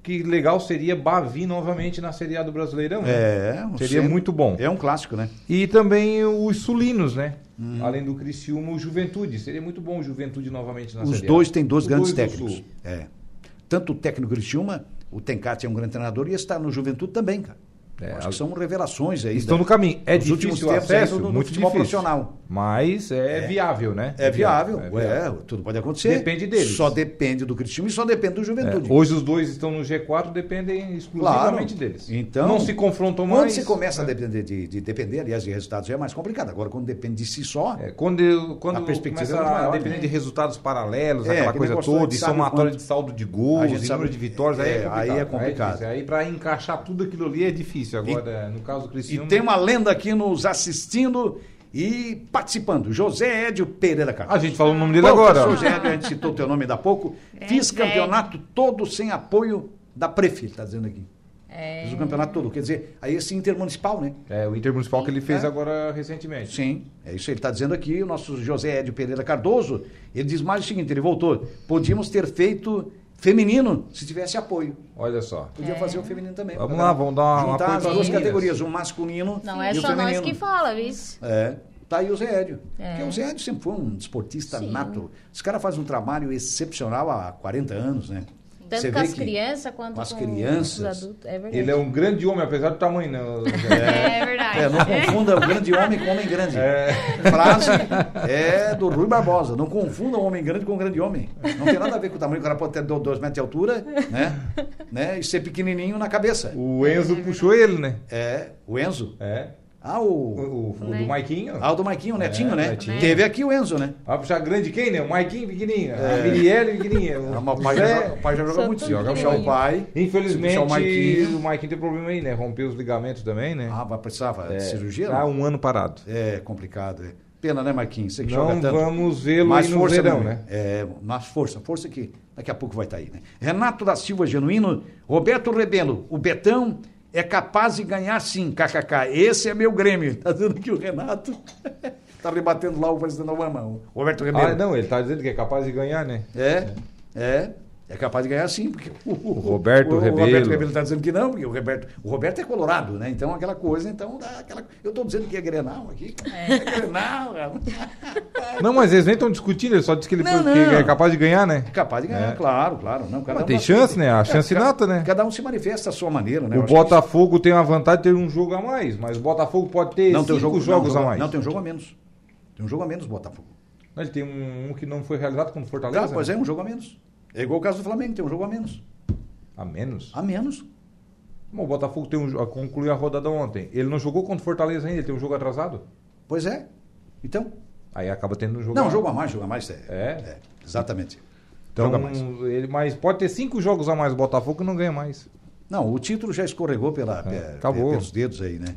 Que legal seria Bavi novamente na Série A do Brasileirão. né? É, Seria sempre- muito bom. É um clássico, né? E também os sulinos, né? Uhum. Além do Criciúma, o Juventude. Seria muito bom o Juventude novamente na Os Série A. dois têm dois Os grandes técnicos. É. Tanto o técnico Criciúma, o Tencati é um grande treinador, e está no Juventude também, cara. É, acho as- que são revelações aí. Estão da- no caminho. É dos últimos difícil o aí acesso? do- do muito futebol difícil. profissional. Mas é, viável, né? É viável, É é, viável. tudo pode acontecer. Depende deles. Só depende do Cristiano e só depende do É, Juventude. hoje os dois estão no G4, dependem exclusivamente Claro. deles. Então, não se confrontam Quando mais. você começa a depender de, de depender, aliás, de resultados já é mais complicado. Agora, quando depende de si só, É, quando quando A perspectiva começa é muito a maior, depender né? de resultados paralelos, É, aquela coisa toda, de somatório de saldo de gols, de número de vitórias, aí é, é complicado. aí é complicado. difícil. Aí para encaixar tudo aquilo ali é difícil. Agora, no caso do E Cristiano... tem uma lenda aqui nos assistindo e participando. José Édio Pereira Carlos. A gente falou o nome dele Bom, agora. José Édio, a gente citou teu nome ainda há pouco. Fiz Grande campeonato todo sem apoio da Prefi, está dizendo aqui. É, Fiz o campeonato todo. Quer dizer, aí esse intermunicipal, né? É, o Intermunicipal que ele fez É. agora recentemente. Sim, é isso que ele está dizendo aqui. O nosso José Édio Pereira Cardoso, ele diz mais o seguinte: ele voltou. Podíamos ter feito feminino se tivesse apoio. Olha só. Podia fazer o feminino também. Vamos lá, vamos dar uma- um Juntar apoio as duas categorias, o masculino Não é e o só nós feminino. que fala, viu? É, tá aí o Zé Édio. É. Porque o Zé Édio sempre foi um desportista Sim. nato. Esse cara faz um trabalho excepcional há 40 anos, né? Tanto Você com as crianças quanto com as com crianças, os adultos. É verdade. Ele é um grande homem, apesar do tamanho, né? É verdade. É, não confunda o grande homem com o homem grande. Frase é do Rui Barbosa. Não confunda o homem grande com o grande homem. Não tem nada a ver com o tamanho. O cara pode ter do- dois metros de altura, né? né? E ser pequenininho na cabeça. O Enzo puxou ele, né? É, o Enzo. É. Ah, O, o... o- o Né? do Maiquinho. Ah, o do Maiquinho, o Netinho, É, né? Netinho. Teve aqui o Enzo, né? Vai puxar grande quem, né? O Maiquinho pequenininho. A Mirielle pequenininha. Ah, O mas o pai já, joga- o pai já joga Só muito. Se puxar o pai. Infelizmente, se puxar o o Maiquinho. Maiquinho tem problema aí, né? Rompeu os ligamentos também, né? Ah, vai precisava de É, cirurgia? Tá um ano parado. É complicado. É. Pena, né, Marquinhos? Você que Não joga tanto. vamos vê-lo Mais no força, verão, né? né? É, mais força. Força que daqui a pouco vai estar aí, né? Renato da Silva Genuíno, Roberto Rebelo, o Betão é capaz de ganhar sim, kkk. Esse é meu Grêmio. Tá dizendo que o Renato tá rebatendo lá o presidente Obama, o Roberto Rebelo. Ah, não, ele tá dizendo que é capaz de ganhar, né? É, é. É capaz de ganhar sim, porque o, o- Roberto o, o Rebelo. Roberto Rebelo está dizendo que não, porque o Roberto, o Roberto é colorado, né? Então aquela coisa, então dá aquela. Eu estou dizendo que é Grenal aqui. É, Grenal. Não, mas eles nem estão discutindo, ele só disse que ele Não, foi- que não. é capaz de ganhar, né? É capaz de ganhar, É. claro, claro. Não, cada Mas um tem dá- chance, né? A chance cada- nata, né? Cada um se manifesta à sua maneira, né? O que Botafogo tem a vantagem de ter um jogo a mais, mas o Botafogo pode ter não cinco tem um jogo, jogos não, a mais. Não, tem um jogo a menos. Tem um jogo a menos, Botafogo. Ele tem um, um que não foi realizado contra o Fortaleza? Tá, pois né? é, um jogo a menos. É igual o caso do Flamengo, tem um jogo a menos. A menos? A menos. Bom, o Botafogo tem um, concluiu a rodada ontem. Ele não jogou contra o Fortaleza ainda, ele tem um jogo atrasado. Pois é. Então, Aí acaba tendo um jogo não, a jogo a mais, jogo a mais. É, É? exatamente. Então, jogo a mais. ele, mas pode ter cinco jogos a mais o Botafogo que não ganha mais. Não, o título já escorregou pela, pe- acabou. pelos dedos aí, né?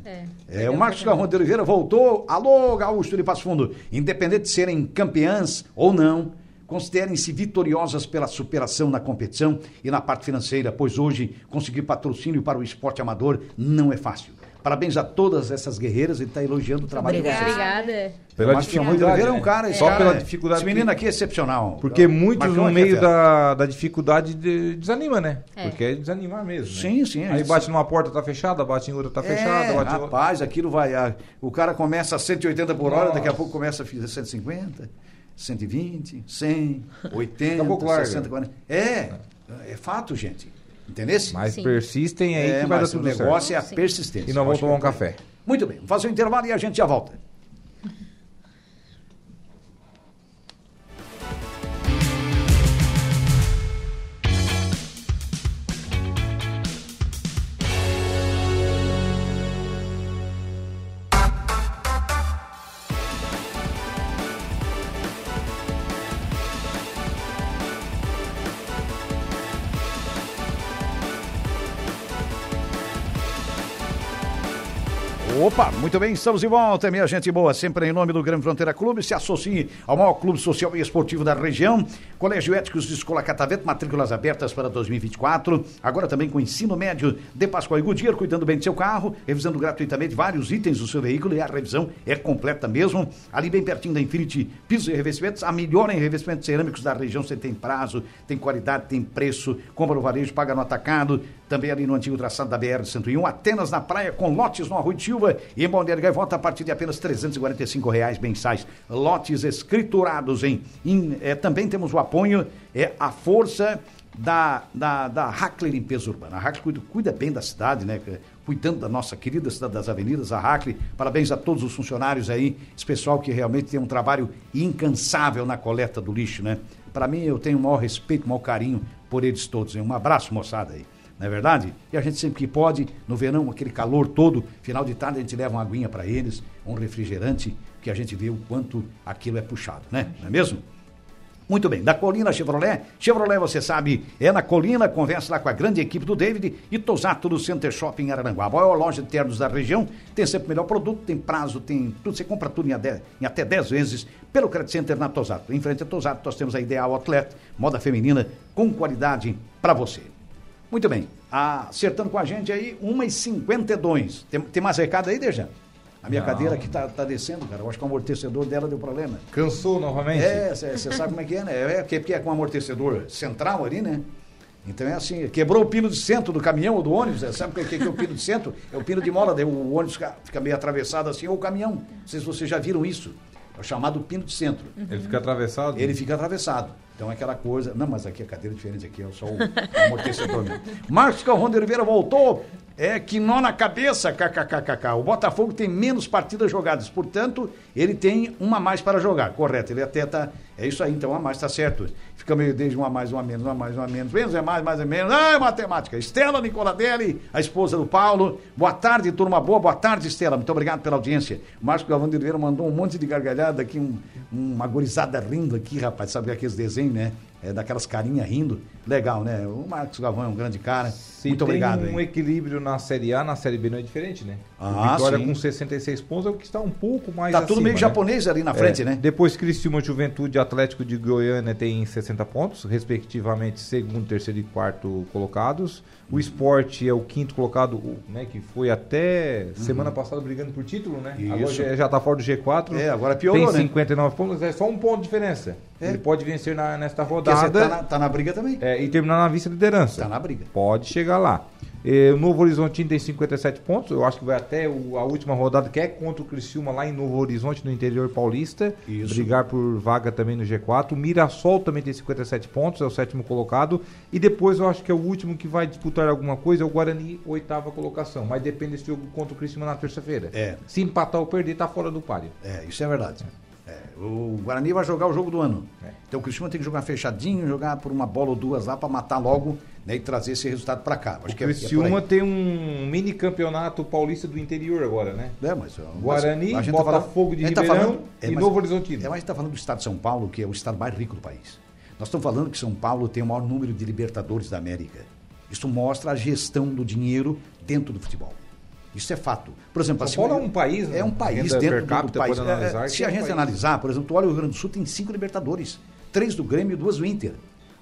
É. É, o Marcos Carrão de Oliveira voltou. Alô, Gaúcho de Passo Fundo. Independente de serem campeãs ou não, considerem-se vitoriosas pela superação na competição e na parte financeira, pois hoje conseguir patrocínio para o esporte amador não é fácil. Parabéns a todas essas guerreiras e está elogiando o trabalho de Obrigada. vocês. Obrigada. Pela de dificuldade, é um né? cara, esse Só cara pela é- dificuldade Esse menino que- aqui é excepcional. Porque muitos Marcão no é meio da, da dificuldade de- desanima, né? É. Porque é desanimar mesmo. né? Sim, sim, Aí isso. bate numa porta, tá fechada, bate em outra, tá fechada. É, bate em outra. rapaz, aquilo vai. a- o cara começa a 180 por hora, daqui a pouco começa a fazer 150, 120, 100, 80, Daqui a pouco larga. 60, 40. É, é fato, gente. Entendeu? Mas Sim. persistem aí é, que vai dar mas o tudo negócio certo. é a Sim. persistência. E nós vamos tomar um é café. Muito bem, vamos fazer um intervalo e a gente já volta. Opa, muito bem, estamos de volta, minha gente boa. Sempre em nome do Grande Fronteira Clube, se associe ao maior clube social e esportivo da região. Colégio Éticos de Escola Catavento, matrículas abertas para 2024. Agora também com ensino médio de Pascoal e Goodyear, cuidando bem do seu carro, revisando gratuitamente vários itens do seu veículo e a revisão é completa mesmo. Ali bem pertinho da Infinity Pisos e Revestimentos, a melhor em revestimentos cerâmicos da região. Você tem prazo, tem qualidade, tem preço, compra no varejo, paga no atacado. Também ali no antigo traçado da BR-101, Atenas na praia, com lotes no Arroio de Silva e Balneário Gaivota a partir de apenas 345 reais mensais. Lotes escriturados em... em eh, também temos o apoio, é a força da, da, da Hackler Limpeza Urbana. A Hackler cuida, cuida bem da cidade, né? cuidando da nossa querida cidade das avenidas, a Hackley. Parabéns a todos os funcionários aí, esse pessoal que realmente tem um trabalho incansável na coleta do lixo, né? Para mim, eu tenho o maior respeito, o maior carinho por eles todos. hein? Um abraço, moçada aí. Não é verdade? E a gente sempre que pode, no verão, aquele calor todo, final de tarde a gente leva uma aguinha para eles, um refrigerante, que a gente vê o quanto aquilo é puxado, né? Não é mesmo? Muito bem, da Colina Chevrolet. Chevrolet, você sabe, é na Colina, conversa lá com a grande equipe do David e Tosato do Center Shopping Araranguá. A maior loja de ternos da região, tem sempre o melhor produto, tem prazo, tem tudo, você compra tudo em, em até 10 vezes pelo Credit Center na Tosato. Em frente a Tosato, nós temos a Ideal Outlet, moda feminina com qualidade para você. Muito bem, acertando com a gente aí, 1h52. Tem, tem mais recado aí, Dejan? A minha Não. cadeira aqui tá, tá descendo, cara. Eu acho que o amortecedor dela deu problema. Cansou novamente? É, você sabe como é que é, né? É porque, porque é com amortecedor central ali, né? Então é assim, quebrou o pino de centro do caminhão ou do ônibus, né? sabe o que, que é o pino de centro? É o pino de mola, daí o ônibus fica, fica meio atravessado assim, ou o caminhão. Não sei se vocês já viram isso. É o chamado pino de centro. Ele fica atravessado? Ele fica atravessado. Então é aquela coisa. Não, mas aqui a cadeira é diferente, aqui é só o amortecedor mesmo. Marcos Calrão de Oliveira voltou. É que nó na cabeça, kkkk. O Botafogo tem menos partidas jogadas, portanto, ele tem uma a mais para jogar, correto? Ele até tá. É isso aí, então uma a mais está certo. Fica meio desde uma a mais, uma a menos, uma a mais, uma a menos. Menos é mais, mais é menos. Ah, é matemática. Estela Nicoladelli, a esposa do Paulo. Boa tarde, turma boa. Boa tarde, Estela. Muito obrigado pela audiência. Marcos Galvão de Oliveira mandou um monte de gargalhada aqui, um, uma gorizada rindo aqui, rapaz. Sabe aqueles desenhos, né? É, daquelas carinhas rindo. Legal, né? O Marcos Galvão é um grande cara. Se Muito tem obrigado. um hein? equilíbrio na Série A, na Série B não é diferente, né? Ah, o Vitória sim. com 66 pontos é o que está um pouco mais Tá tudo meio né? japonês ali na frente, É, né? Depois Criciúma, Juventude e Atlético de Goiânia tem 60 pontos, respectivamente segundo, terceiro e quarto colocados. O Esporte é o quinto colocado, né, que foi até semana passada brigando por título, né? Agora Uhum. Isso. já, já tá fora do G4. É, agora piorou, Tem né? 59 pontos, é só um ponto de diferença. É. Ele pode vencer na- nesta rodada tá na, tá na briga também. é, e terminar na vice-liderança. Tá na briga. Pode chegar lá. Eh, o Novo Horizontino tem 57 pontos. Eu acho que vai até o- a última rodada, que é contra o Criciúma lá em Novo Horizonte, no interior paulista. Isso. Brigar por vaga também no G4. O Mirassol também tem 57 pontos, é o sétimo colocado. E depois eu acho que é o último que vai disputar alguma coisa, é o Guarani, oitava colocação. Mas depende desse jogo contra o Criciúma na terça-feira. É. Se empatar ou perder, tá fora do páreo. É, isso é verdade. É, o Guarani vai jogar o jogo do ano. É. Então o Cristiano tem que jogar fechadinho, jogar por uma bola ou duas lá para matar logo né, e trazer esse resultado para cá. Acho O que é- é Criciúma aí. tem um mini campeonato paulista do interior agora, né? É, mas, Guarani, mas a gente tá Botafogo de a gente tá Ribeirão falando- é, e mas- Novo Horizontino. É, mas a gente está falando do estado de São Paulo, que é o estado mais rico do país. Nós estamos falando que São Paulo tem o maior número de libertadores da América. Isso mostra a gestão do dinheiro dentro do futebol. Isso é fato. Por exemplo, São assim, Paulo é um país, né? É um país Renda dentro per do- do, capita, país. pode É, analisar é, se é a um gente país. analisar, por exemplo, tu olha o Rio Grande do Sul tem cinco libertadores. Três do Grêmio e duas do Inter.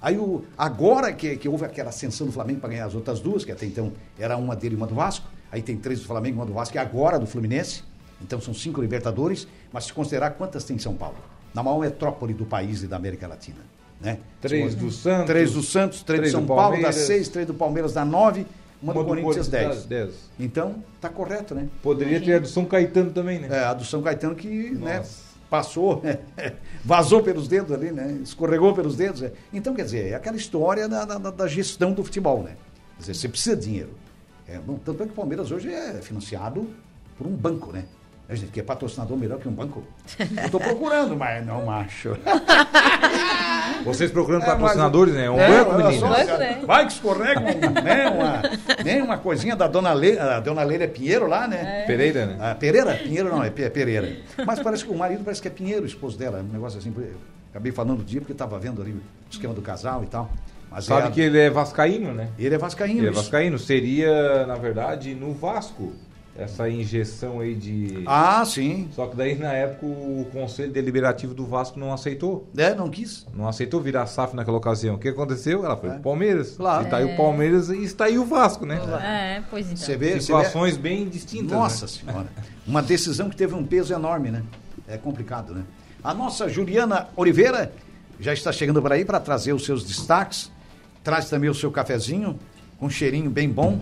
Aí o, agora que, que houve aquela ascensão do Flamengo para ganhar as outras duas, que até então era uma dele e uma do Vasco, aí tem três do Flamengo e uma do Vasco, e agora do Fluminense. Então são cinco Libertadores, mas se considerar quantas tem em São Paulo? Na maior metrópole do país e da América Latina. Né? Três do Santos, Três do Santos, três, três do do São Paulo, dá seis, três do Palmeiras dá nove, uma, do Uma do Corinthians Corinthians dez. dá dez. Então, tá correto, né? Poderia ter a do São Caetano também, né? É, a do São Caetano que né, passou, vazou pelos dedos ali, né? Escorregou pelos dedos. é. Então, quer dizer, é aquela história da, da- da gestão do futebol, né? Quer dizer, você precisa de dinheiro. É, bom, tanto é que o Palmeiras hoje é financiado por um banco, né? A gente quer patrocinador melhor que um banco. Eu tô procurando, mas não acho. Vocês procurando É, mas- patrocinadores, né? É um É, banco, menino. só, né? Vai que escorrega, um, né? Uma, nem uma coisinha da dona Leila, a dona Leila Pinheiro lá, né? Pereira, né? Ah, Pereira? Pinheiro não, é Pe- Pereira. Mas parece que o marido parece que é Pinheiro, o esposo dela. Um negócio assim. Acabei falando do dia porque estava vendo ali o esquema do casal e tal. Mas Sabe é- que ele é vascaíno, né? ele é vascaíno. Ele é vascaíno. Seria, na verdade, no Vasco, essa injeção aí de... Ah, sim. Só que daí, na época, o Conselho Deliberativo do Vasco não aceitou. É, não quis. Não aceitou virar SAF naquela ocasião. O que aconteceu? Ela foi É. pro Palmeiras. Claro. E tá aí o Palmeiras e está aí o Vasco, né? É, pois então. Você vê, você vê- Situações bem distintas. Nossa né? Senhora. Uma decisão que teve um peso enorme, né? É complicado, né? A nossa Juliana Oliveira já está chegando por aí para trazer os seus destaques. Traz também o seu cafezinho, com um cheirinho bem bom,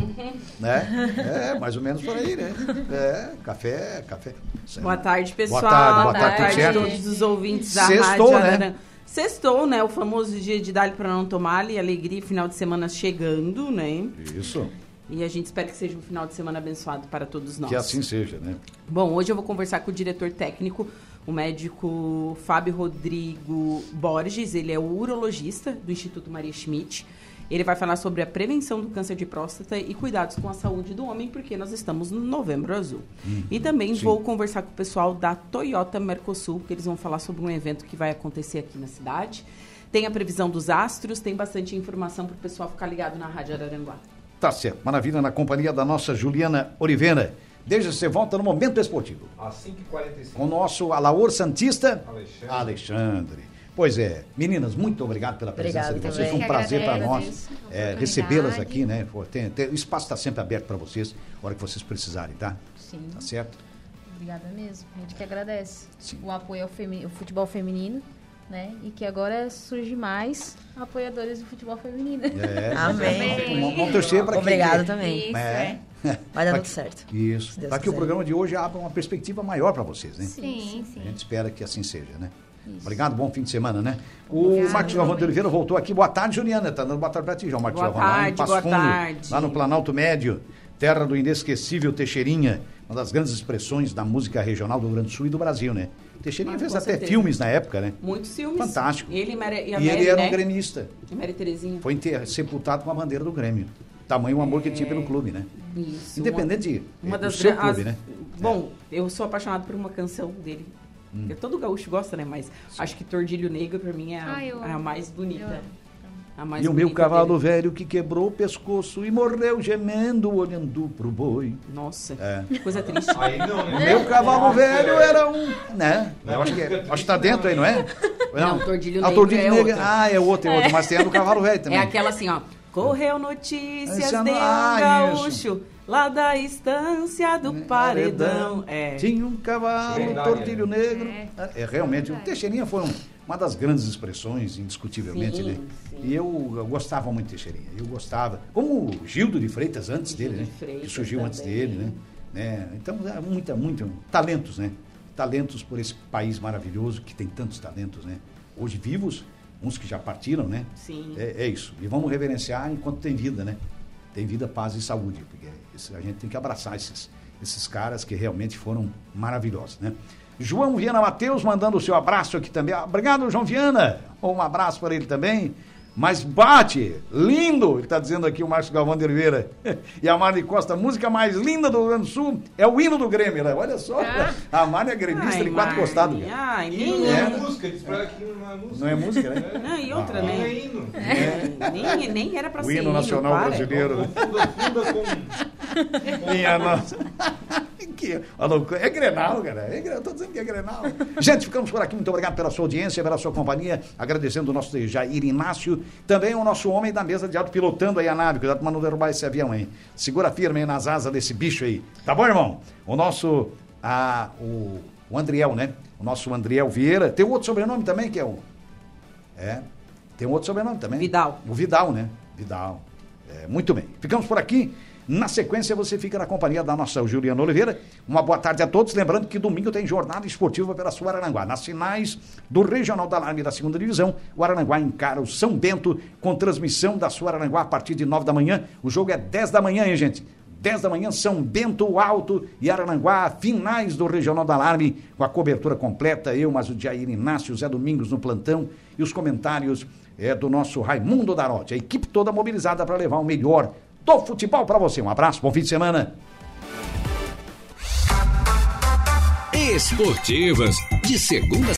né? É, mais ou menos por aí, né? É, café, café. Boa tarde, pessoal. Boa tarde, boa tarde, tarde, tudo a certo? todos os ouvintes da Sextou, Rádio né? Sextou, né? O famoso dia de Dali para não tomar e alegria, final de semana chegando, né? Isso. E a gente espera que seja um final de semana abençoado para todos nós. Que assim seja, né? Bom, hoje eu vou conversar com o diretor técnico, o médico Fábio Rodrigo Borges. Ele é o urologista do Instituto Maria Schmidt. Ele vai falar sobre a prevenção do câncer de próstata e cuidados com a saúde do homem, porque nós estamos no Novembro Azul. e também Uhum. sim. vou conversar com o pessoal da Toyota Mercosul, que eles vão falar sobre um evento que vai acontecer aqui na cidade. Tem a previsão dos astros, tem bastante informação para o pessoal ficar ligado na Rádio Araranguá. Tá certo. Maravilha, na companhia da nossa Juliana Oliveira. Desde você volta no Momento Esportivo. Às 5h45. Com o nosso Alaor Santista, Alexandre. Alexandre. Pois é, meninas, muito obrigado pela presença Obrigada de vocês. Foi um prazer para nós a é, recebê-las aqui, né? Pô, tem- tem- o espaço está sempre aberto para vocês, a hora que vocês precisarem, tá? Sim. Tá certo? Obrigada mesmo. A gente que agradece Sim. o apoio ao, femi- ao futebol feminino, né? E que agora surge mais apoiadores do futebol feminino. É, Amém. Vamos, vamos torcer para que. Obrigada também. Isso, É. é. Vai dar tudo certo. Isso. Para que o quiser. programa de hoje abra uma perspectiva maior para vocês, né? Sim, A sim. gente espera que assim seja, né? Isso. Obrigado, bom fim de semana, né? O Marcos Galvão de. Oliveira voltou aqui. Boa tarde, Juliana. Tá dando boa tarde pra ti, João Marcos Boa Galvão. lá em tarde, boa Fundo, tarde. Lá no Planalto Médio, terra do inesquecível Teixeirinha, uma das grandes expressões da música regional do Rio Grande do Sul e do Brasil, né? Teixeirinha Ah, fez até certeza. filmes na época, né? Muitos filmes. Fantástico. Ele e, e a E Mary, ele era né? um gremista. E Mary Terezinha. Foi sepultado com a bandeira do Grêmio. Tamanho o amor que ele tinha pelo clube, né? Isso. Independente de uma é, das seu clube, as- né? Bom, eu sou apaixonado por uma canção dele. Que todo gaúcho gosta, né? Mas acho que Tordilho Negro pra mim é a, Ah, eu é a mais bonita. A mais E o meu cavalo dele. velho que quebrou o pescoço e morreu gemendo, olhando pro boi. Nossa, É. coisa triste. Aí não, né? Meu cavalo velho era um. Né? Eu acho que, é- acho que tá dentro aí, não é? Não, Tordilho Ah, Negro Tordilho é Negro. Ah, é outro, é outro. Mas tem a do cavalo velho também. É aquela assim, ó. Correu notícias de é um ah, gaúcho lá da estância do paredão. É. Tinha um cavalo, um Verdade, é. Negro. É. É, realmente, o Teixeirinha foi um- uma das grandes expressões, indiscutivelmente, Sim, né? sim. E eu, eu gostava muito de Teixeirinha. Eu gostava. Como o Gildo de Freitas antes Gildo dele, de né? Freitas que surgiu antes também. dele, né? né? Então, é muita, muito. Talentos, né? Talentos por esse país maravilhoso que tem tantos talentos, né? Hoje vivos, uns que já partiram, né? Sim. É, é isso. E vamos reverenciar enquanto tem vida, né? Tem vida, paz e saúde. Porque a gente tem que abraçar esses, esses caras que realmente foram maravilhosos, né? João Viana Matheus mandando o seu abraço aqui também. Ah, Obrigado, João Viana. Um abraço para ele também. Mas bate, lindo, ele está dizendo aqui o Márcio Galvão de Oliveira. E a Mari Costa, a música mais linda do Rio Grande do Sul é o hino do Grêmio, né? Olha só, a Mari é gremista Ai, de quatro costados. Ai, Hino nem, não é É. música, diz pra que hino não é música. Não é música, né? Não, e outra, Ah. Hino né? é hino. É, nem, nem era pra O ser hino nacional para. brasileiro. né? Funda, funda com... Minha nossa. Que, a loucura. É Grenal, cara. É Grenal, tô dizendo que é Grenal. Gente, ficamos por aqui. Muito obrigado pela sua audiência, pela sua companhia. Agradecendo o nosso Jair Inácio. Também o nosso homem da mesa de alto pilotando aí a nave. Cuidado pra não derrubar esse avião aí. Segura firme aí nas asas desse bicho aí. Tá bom, irmão? O nosso. A, o, o Andriel, né? O nosso Andriel Vieira. Tem outro sobrenome também, que é o. É. Tem um outro sobrenome também. Vidal. O Vidal, né? Vidal. É, muito bem. Ficamos por aqui. Na sequência, você fica na companhia da nossa Juliana Oliveira. Uma boa tarde a todos. Lembrando que domingo tem jornada esportiva pela sua Araranguá. Nas finais do Regional da Alarme da segunda divisão, o Araranguá encara o São Bento com transmissão da sua Araranguá a partir de 9 da manhã. O jogo é 10 da manhã, hein, gente? 10 da manhã, São Bento Alto e Arananguá, finais do Regional da Alarme, com a cobertura completa, eu, mas o Jair Inácio, Zé Domingos no plantão e os comentários é, do nosso Raimundo Darotti. A equipe toda mobilizada para levar o melhor do futebol para você. Um abraço, bom fim de semana. Esportivas, de segunda